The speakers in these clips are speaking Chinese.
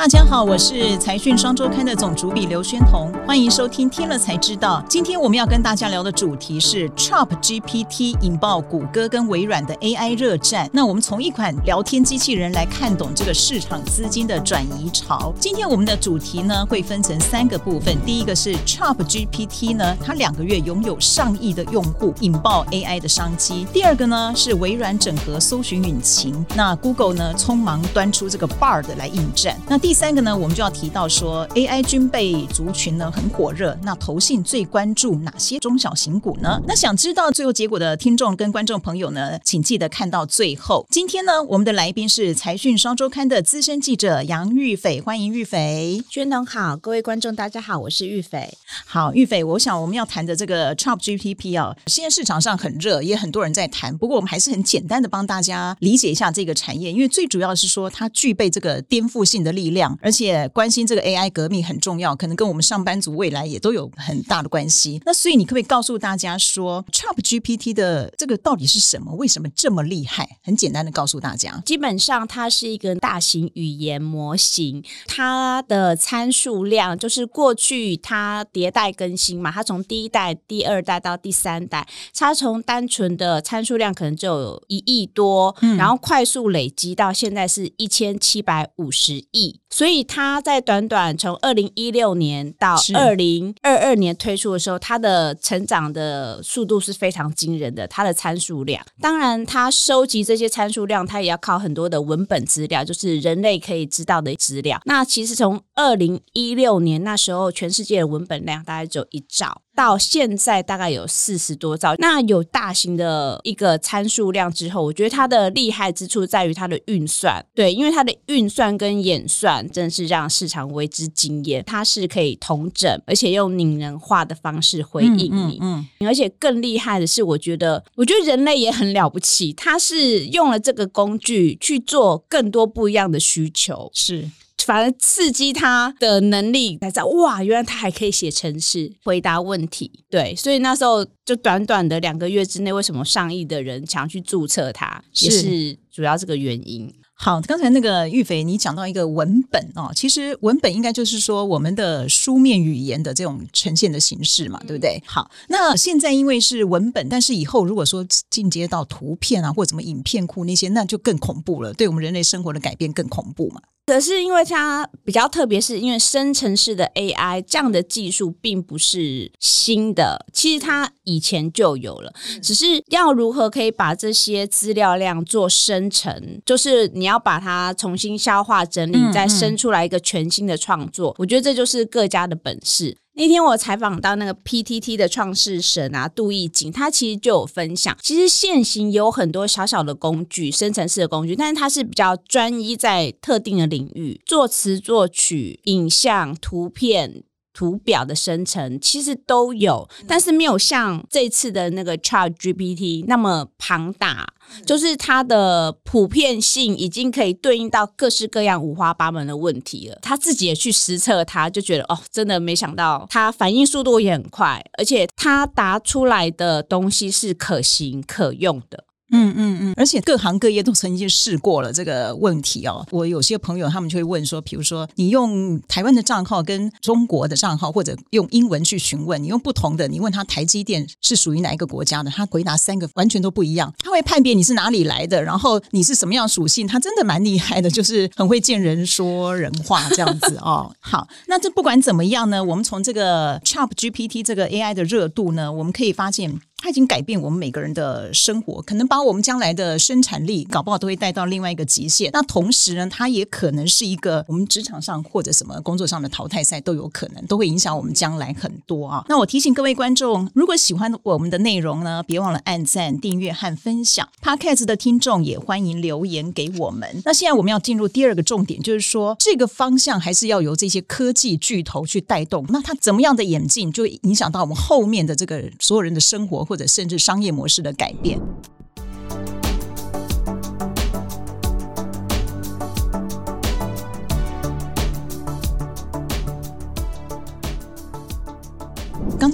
大家好，我是财讯双周刊的总主笔刘轩彤，欢迎收听听了才知道。今天我们要跟大家聊的主题是 ChatGPT 引爆谷歌跟微软的 AI 热战。那我们从一款聊天机器人来看懂这个市场资金的转移潮。今天我们的主题呢会分成三个部分，第一个是 ChatGPT 呢，它两个月拥有上亿的用户，引爆 AI 的商机。第二个呢是微软整合搜寻引擎，那 Google 呢匆忙端出这个 Bard 来应战。那第第三个呢，我们就要提到说，AI 军备族群呢很火热。那投信最关注哪些中小型股呢？那想知道最后结果的听众跟观众朋友呢，请记得看到最后。今天呢，我们的来宾是财讯双周刊的资深记者杨玉斐，欢迎玉斐。娟彤好，各位观众大家好，我是玉斐。好，玉斐，我想我们要谈的这个 ChatGPT 啊，现在市场上很热，也很多人在谈。不过我们还是很简单的帮大家理解一下这个产业，因为最主要是说它具备这个颠覆性的力量。而且关心这个 AI 革命很重要，可能跟我们上班族未来也都有很大的关系。那所以你可不可以告诉大家说，ChatGPT 的这个到底是什么？为什么这么厉害？很简单的告诉大家，基本上它是一个大型语言模型，它的参数量就是过去它迭代更新嘛，它从第一代、第二代到第三代，它从单纯的参数量可能就有一亿多，嗯，然后快速累积到现在是一千七百五十亿。所以它在短短从二零一六年到二零二二年推出的时候，它的成长的速度是非常惊人的。它的参数量，当然它收集这些参数量，它也要靠很多的文本资料，就是人类可以知道的资料。那其实从二零一六年那时候，全世界的文本量大概只有一兆。到现在大概有四十多兆，那有大型的一个参数量之后，我觉得它的厉害之处在于它的运算，对，因为它的运算跟演算真的是让市场为之惊艳。它是可以同整，而且用拟人化的方式回应你，嗯，嗯，而且更厉害的是，我觉得，我觉得人类也很了不起，它是用了这个工具去做更多不一样的需求，是。反而刺激他的能力，才知道哇，原来他还可以写程式回答问题。对，所以那时候就短短的两个月之内，为什么上亿的人想要去注册它，是也是主要这个原因。好，刚才那个玉肥，你讲到一个文本哦，其实文本应该就是说我们的书面语言的这种呈现的形式嘛，对不对？好，那现在因为是文本，但是以后如果说进阶到图片啊，或者什么影片库那些，那就更恐怖了，对我们人类生活的改变更恐怖嘛。可是因为它比较特别，是因为生成式的 AI 这样的技术并不是新的，其实它以前就有了，只是要如何可以把这些资料量做生成，就是你要把它重新消化整理，再生出来一个全新的创作。我觉得这就是各家的本事。那天我采访到那个 PTT 的创世神啊，杜义景，他其实就有分享，其实现行有很多小小的工具，深层次的工具，但是它是比较专一在特定的领域，作词、作曲、影像、图片。图表的生成其实都有，但是没有像这次的那个 ChatGPT 那么庞大，就是它的普遍性已经可以对应到各式各样五花八门的问题了。他自己也去实测，他就觉得哦，真的没想到，它反应速度也很快，而且它答出来的东西是可行可用的。嗯嗯嗯，而且各行各业都曾经试过了这个问题哦。我有些朋友他们就会问说，比如说你用台湾的账号跟中国的账号，或者用英文去询问，你用不同的，你问他台积电是属于哪一个国家的，他回答三个完全都不一样。他会判别你是哪里来的，然后你是什么样属性，他真的蛮厉害的，就是很会见人说人话这样子哦。好，那这不管怎么样呢，我们从这个 ChatGPT 这个 AI 的热度呢，我们可以发现。它已经改变我们每个人的生活，可能把我们将来的生产力搞不好都会带到另外一个极限。那同时呢，它也可能是一个我们职场上或者什么工作上的淘汰赛都有可能，都会影响我们将来很多啊。那我提醒各位观众，如果喜欢我们的内容呢，别忘了按赞、订阅和分享。Podcast 的听众也欢迎留言给我们。那现在我们要进入第二个重点，就是说这个方向还是要由这些科技巨头去带动。那它怎么样的演进，就影响到我们后面的这个所有人的生活。或者甚至商业模式的改变。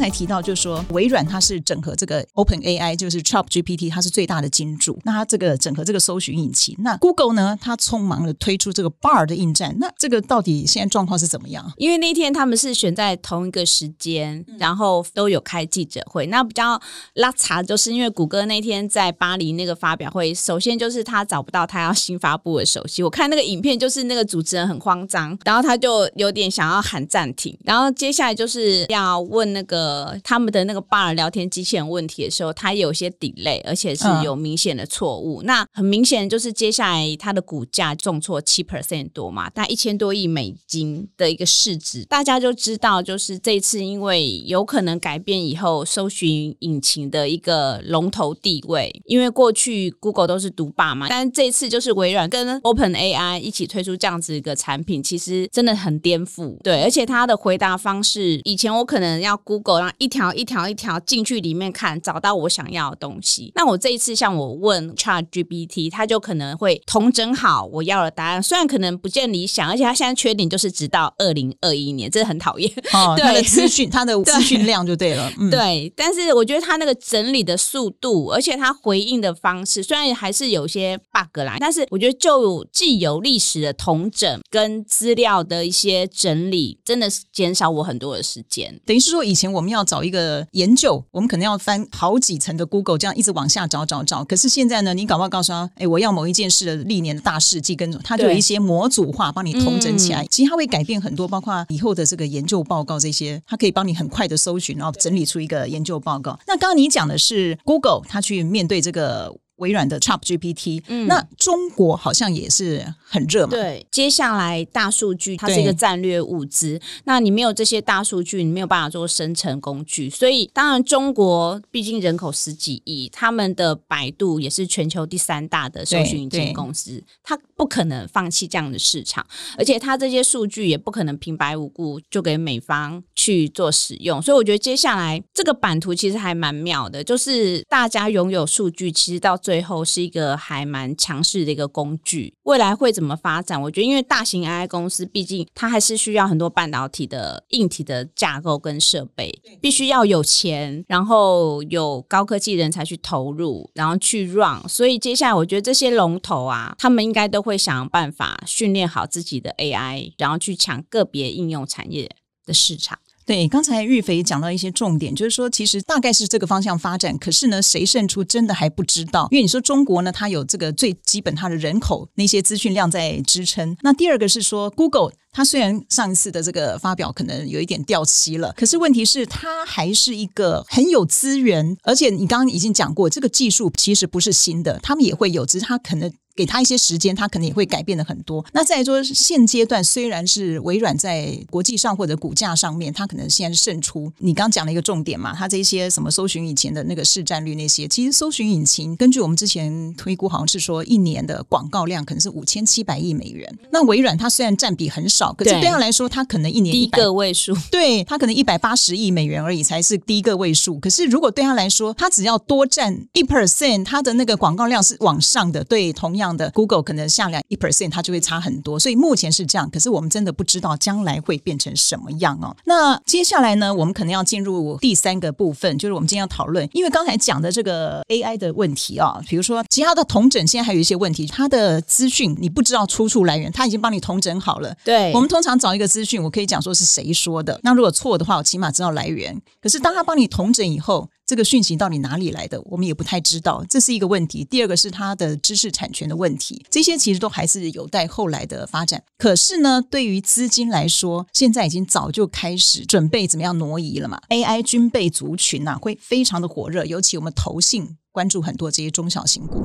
才提到就是说，微软它是整合这个 Open AI，就是 Chat GPT，它是最大的金主。那它这个整合这个搜寻引擎，那 Google 呢，它匆忙的推出这个 Bard 的应战。那这个到底现在状况是怎么样？因为那天他们是选在同一个时间，然后都有开记者会。那比较拉碴，就是因为谷歌那天在巴黎那个发表会，首先就是他找不到他要新发布的手机。我看那个影片，就是那个主持人很慌张，然后他就有点想要喊暂停，然后接下来就是要问那个他们的那个 Bard 聊天机器人问题的时候，它有些 delay，而且是有明显的错误。嗯、那很明显就是接下来它的股价重挫七 percent 多嘛，大概一千多亿美金的一个市值，大家就知道，就是这次因为有可能改变以后搜寻引擎的一个龙头地位，因为过去 Google 都是独霸嘛，但这次就是微软跟 Open AI 一起推出这样子一个产品，其实真的很颠覆。对，而且它的回答方式，以前我可能要 Google，一条一条一条进去里面看，找到我想要的东西。那我这一次像我问 ChatGPT，它就可能会同整好我要的答案，虽然可能不见理想，而且它现在缺点就是直到二零二一年，真的很讨厌。哦，对，它的资讯，它的资讯量就对了。嗯、对，但是我觉得它那个整理的速度，而且它回应的方式，虽然还是有些 bug 啦，但是我觉得就既有历史的同整跟资料的一些整理，真的是减少我很多的时间。等于是说，以前我们要找一个研究，我们可能要翻好几层的 Google，这样一直往下找找找。可是现在呢，你搞不好告诉他，哎，我要某一件事的历年的大事记，跟它就有一些模组化帮你统整起来。嗯、其实它会改变很多，包括以后的这个研究报告这些，它可以帮你很快的搜寻，然后整理出一个研究报告。那刚刚你讲的是 Google，它去面对这个。微软的 ChatGPT，嗯，那中国好像也是很热嘛。对，接下来大数据它是一个战略物资，那你没有这些大数据，你没有办法做生成工具。所以，当然中国毕竟人口十几亿，他们的百度也是全球第三大的搜寻引擎公司，它不可能放弃这样的市场，而且它这些数据也不可能平白无故就给美方去做使用。所以，我觉得接下来这个版图其实还蛮妙的，就是大家拥有数据，其实到最后是一个还蛮强势的一个工具，未来会怎么发展？我觉得，因为大型 AI 公司毕竟它还是需要很多半导体的硬体的架构跟设备，必须要有钱，然后有高科技人才去投入，然后去 run。所以接下来，我觉得这些龙头啊，他们应该都会想办法训练好自己的 AI，然后去抢个别应用产业的市场。对，刚才玉肥讲到一些重点，就是说其实大概是这个方向发展，可是呢，谁胜出真的还不知道。因为你说中国呢，它有这个最基本它的人口那些资讯量在支撑。那第二个是说 Google，他虽然上一次的这个发表可能有一点掉漆了，可是问题是它还是一个很有资源，而且你刚刚已经讲过，这个技术其实不是新的，他们也会有，只是他可能。给他一些时间，他可能也会改变的很多。那再说现阶段，虽然是微软在国际上或者股价上面，它可能现在是胜出。你刚讲了一个重点嘛，它这些什么搜寻引擎的那个市占率那些，其实搜寻引擎根据我们之前推估，好像是说一年的广告量可能是五千七百亿美元。那微软它虽然占比很少，可是对他来说，他可能一年一百个位数，对，他可能一百八十亿美元而已才是第一个位数。可是如果对他来说，他只要多占一 percent，他的那个广告量是往上的。对，同样的 Google 可能。下来一 percent，它就会差很多，所以目前是这样。可是我们真的不知道将来会变成什么样哦。那接下来呢，我们可能要进入第三个部分，就是我们今天要讨论，因为刚才讲的这个 AI 的问题啊，比如说其他的同整，现在还有一些问题，它的资讯你不知道出处来源，它已经帮你同整好了。对，我们通常找一个资讯，我可以讲说是谁说的，那如果错的话，我起码知道来源。可是当他帮你同整以后，这个讯息到底哪里来的，我们也不太知道，这是一个问题。第二个是它的知识产权的问题，这些其实都还是有待后来的发展。可是呢，对于资金来说，现在已经早就开始准备怎么样挪移了嘛？AI 军备族群呐、啊，会非常的火热，尤其我们投信关注很多这些中小型股。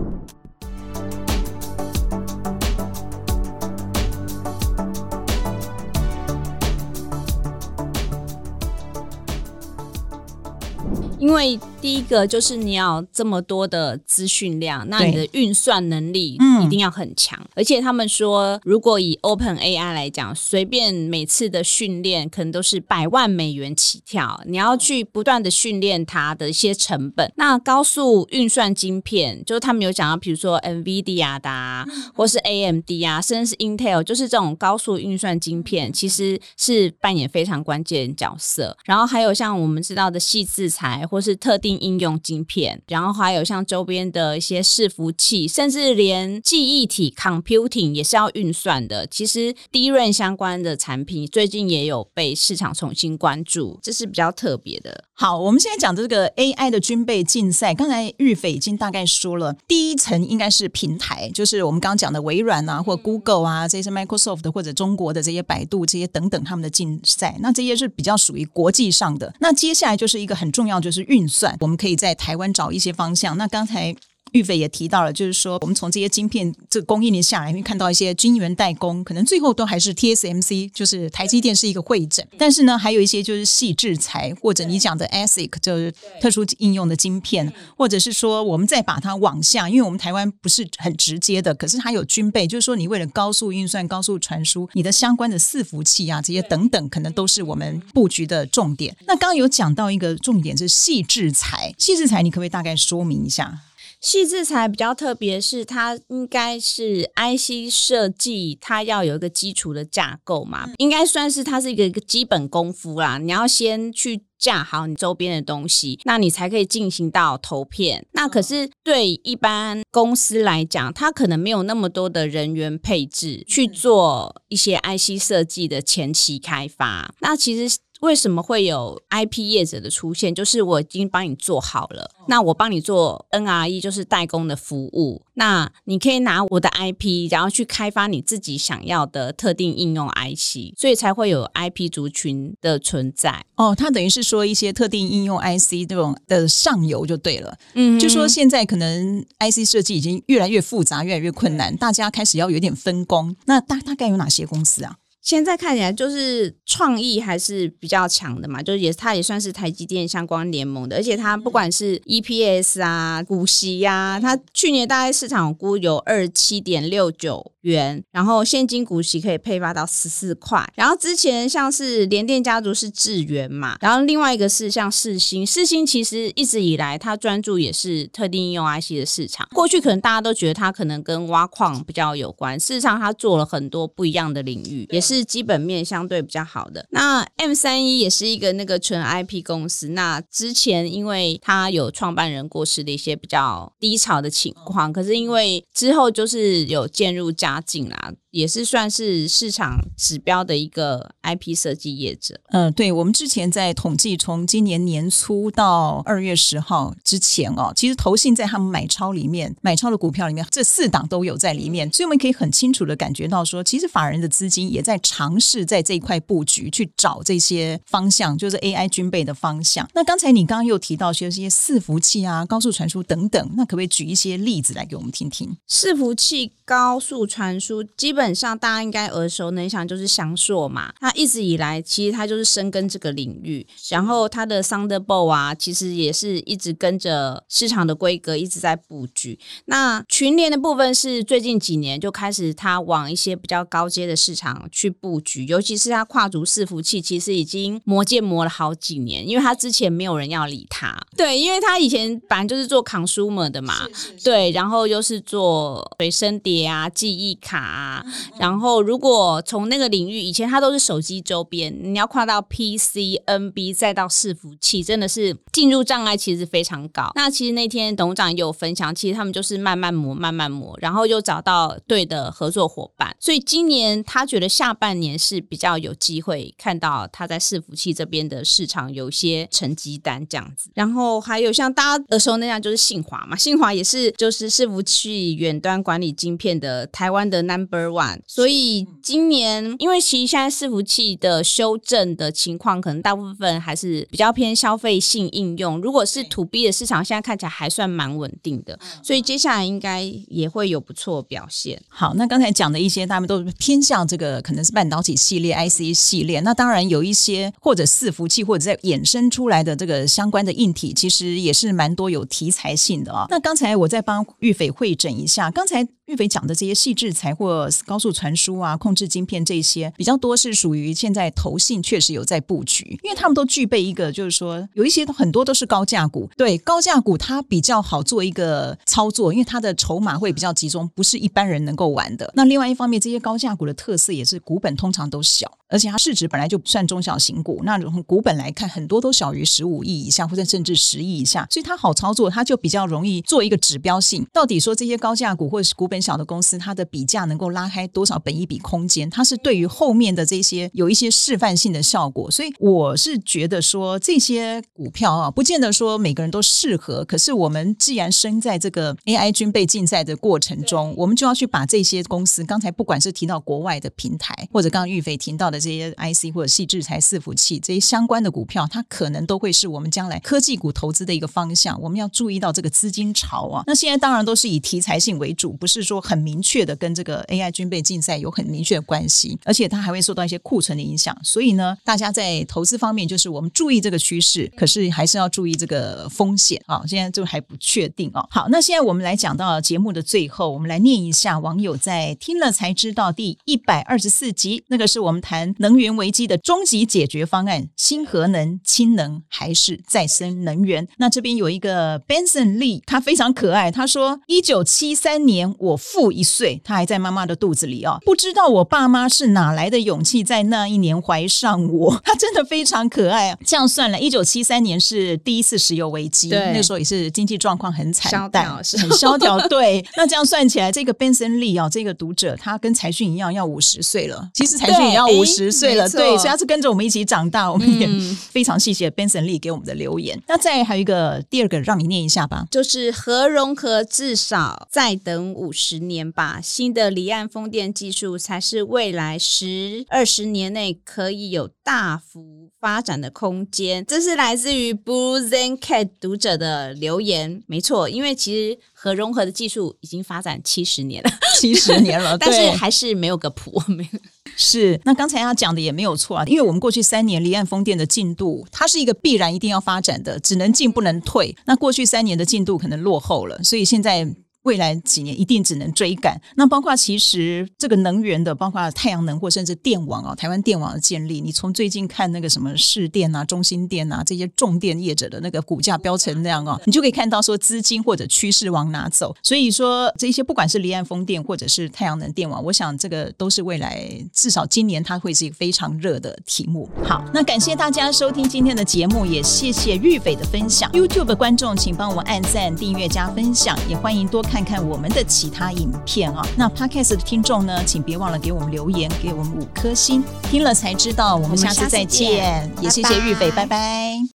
因为第一个就是你要这么多的资讯量，那你的运算能力一定要很强。嗯、而且他们说，如果以 Open AI 来讲，随便每次的训练可能都是百万美元起跳，你要去不断的训练它的一些成本。那高速运算晶片，就是他们有讲到，比如说 NVIDIA 的、啊，或是 AMD 啊，甚至是 Intel，就是这种高速运算晶片，其实是扮演非常关键角色。然后还有像我们知道的矽智财，或是特定应用晶片，然后还有像周边的一些伺服器，甚至连记忆体 computing 也是要运算的。其实 d r a 相关的产品最近也有被市场重新关注，这是比较特别的。好，我们现在讲这个 AI 的军备竞赛，刚才玉斐已经大概说了，第一层应该是平台，就是我们刚刚讲的微软啊，或 Google 啊，这些 Microsoft 或者中国的这些百度这些等等他们的竞赛，那这些是比较属于国际上的。那接下来就是一个很重要，就是运算，我们可以在台湾找一些方向。那刚才。玉斐也提到了，就是说，我们从这些晶片这个供应链下来，会看到一些晶圆代工，可能最后都还是 TSMC，就是台积电是一个会诊。但是呢，还有一些就是细制材，或者你讲的 ASIC，就是特殊应用的晶片，或者是说，我们再把它往下，因为我们台湾不是很直接的，可是它有军备，就是说，你为了高速运算、高速传输，你的相关的伺服器啊，这些等等，可能都是我们布局的重点。那刚刚有讲到一个重点是细制材，细制材，你可不可以大概说明一下？矽智财比较特别，是它应该是 IC 设计，它要有一个基础的架构嘛，应该算是它是一个一个基本功夫啦。你要先去架好你周边的东西，那你才可以进行到投片。那可是对一般公司来讲，它可能没有那么多的人员配置去做一些 IC 设计的前期开发。那其实。为什么会有 IP 业者的出现？就是我已经帮你做好了，那我帮你做 NRE，就是代工的服务。那你可以拿我的 IP，然后去开发你自己想要的特定应用 IC，所以才会有 IP 族群的存在。哦，它等于是说一些特定应用 IC 这种的上游就对了。嗯，就说现在可能 IC 设计已经越来越复杂，越来越困难，大家开始要有点分工。那大大概有哪些公司啊？现在看起来就是创意还是比较强的嘛，就是也它也算是台积电相关联盟的，而且它不管是 EPS 啊、股息呀、啊，它去年大概市场估有二七点六九元，然后现金股息可以配发到十四块。然后之前像是联电家族是智元嘛，然后另外一个是像世芯，世芯其实一直以来它专注也是特定应用 IC 的市场，过去可能大家都觉得它可能跟挖矿比较有关，事实上它做了很多不一样的领域，也是。是基本面相对比较好的。那 M 三一也是一个那个纯 IP 公司。那之前因为它有创办人过世的一些比较低潮的情况，可是因为之后就是有渐入佳境啦。也是算是市场指标的一个 IP 设计业者。嗯、呃，对，我们之前在统计，从今年年初到二月十号之前哦，其实投信在他们买超里面，买超的股票里面，这四档都有在里面，所以我们可以很清楚的感觉到说，其实法人的资金也在尝试在这一块布局，去找这些方向，就是 AI 军备的方向。那刚才你刚刚又提到其实这些伺服器啊、高速传输等等，那可不可以举一些例子来给我们听听？伺服器、高速传输基本。上大家应该耳熟能详，就是翔硕嘛。它一直以来其实它就是深耕这个领域，然后它的 Thunderbolt 啊，其实也是一直跟着市场的规格一直在布局。那群联的部分是最近几年就开始它往一些比较高阶的市场去布局，尤其是他跨足伺服器，其实已经磨剑磨了好几年，因为他之前没有人要理他。对，因为他以前本来就是做 consumer 的嘛，是是是对，然后又是做随身碟啊、记忆卡啊。然后，如果从那个领域，以前他都是手机周边，你要跨到 PC、NB，再到伺服器，真的是进入障碍其实非常高。那其实那天董事长也有分享，其实他们就是慢慢磨、慢慢磨，然后又找到对的合作伙伴。所以今年他觉得下半年是比较有机会看到他在伺服器这边的市场有些成绩单这样子。然后还有像大家耳熟那样，就是信华嘛，信华也是就是伺服器远端管理晶片的台湾的 Number One。所以今年，因为其实现在伺服器的修正的情况，可能大部分还是比较偏消费性应用。如果是 To B 的市场，现在看起来还算蛮稳定的，所以接下来应该也会有不错表现。好，那刚才讲的一些，他们都偏向这个可能是半导体系列 IC 系列。那当然有一些或者伺服器或者在衍生出来的这个相关的硬体，其实也是蛮多有题材性的啊。那刚才我在帮玉斐会诊一下，刚才。玉斐讲的这些细制材或高速传输啊、控制晶片这些比较多，是属于现在投信确实有在布局，因为他们都具备一个，就是说有一些很多都是高价股，对高价股它比较好做一个操作，因为它的筹码会比较集中，不是一般人能够玩的。那另外一方面，这些高价股的特色也是股本通常都小。而且它市值本来就不算中小型股，那从股本来看，很多都小于十五亿以下，或者甚至十亿以下，所以它好操作，它就比较容易做一个指标性。到底说这些高价股或者是股本小的公司，它的比价能够拉开多少本一比空间？它是对于后面的这些有一些示范性的效果。所以我是觉得说这些股票啊，不见得说每个人都适合。可是我们既然身在这个 AI 军备竞赛的过程中，我们就要去把这些公司，刚才不管是提到国外的平台，或者刚刚玉飞提到的。这些 IC 或者细制材、伺服器这些相关的股票，它可能都会是我们将来科技股投资的一个方向。我们要注意到这个资金潮啊。那现在当然都是以题材性为主，不是说很明确的跟这个 AI 军备竞赛有很明确的关系，而且它还会受到一些库存的影响。所以呢，大家在投资方面，就是我们注意这个趋势，可是还是要注意这个风险啊。现在就还不确定啊。好，那现在我们来讲到节目的最后，我们来念一下网友在听了才知道第一百二十四集，那个是我们谈。能源危机的终极解决方案：新核能、氢能还是再生能源？那这边有一个 Benson Lee，他非常可爱。他说：“一九七三年，我父一岁，他还在妈妈的肚子里哦，不知道我爸妈是哪来的勇气，在那一年怀上我。他真的非常可爱啊。这样算了，一九七三年是第一次石油危机，对那时候也是经济状况很惨淡，是很 萧条。对，那这样算起来，这个 Benson Lee 啊，这个读者他跟财讯一样，要五十岁了。其实财讯也要五十。岁了，对，所以他是跟着我们一起长大，我们也非常谢谢 Benson Lee 给我们的留言。嗯、那再还有一个第二个，让你念一下吧，就是何融合至少再等五十年吧，新的离岸风电技术才是未来十二十年内可以有大幅发展的空间。这是来自于 Blue Zen Cat 读者的留言，没错，因为其实核融合的技术已经发展七十年了，七十年了，但是还是没有个谱，没有。是，那刚才他讲的也没有错啊，因为我们过去三年离岸风电的进度，它是一个必然一定要发展的，只能进不能退。那过去三年的进度可能落后了，所以现在。未来几年一定只能追赶。那包括其实这个能源的，包括太阳能或甚至电网啊，台湾电网的建立，你从最近看那个什么市电啊、中心电啊这些重电业者的那个股价飙成那样啊，你就可以看到说资金或者趋势往哪走。所以说这些不管是离岸风电或者是太阳能电网，我想这个都是未来至少今年它会是一个非常热的题目。好，那感谢大家收听今天的节目，也谢谢玉斐的分享。YouTube 的观众请帮我按赞、订阅、加分享，也欢迎多。看看我们的其他影片啊，那 Podcast 的听众呢，请别忘了给我们留言，给我们五颗星，听了才知道。我们下次再见，也谢谢玉北，拜拜。拜拜。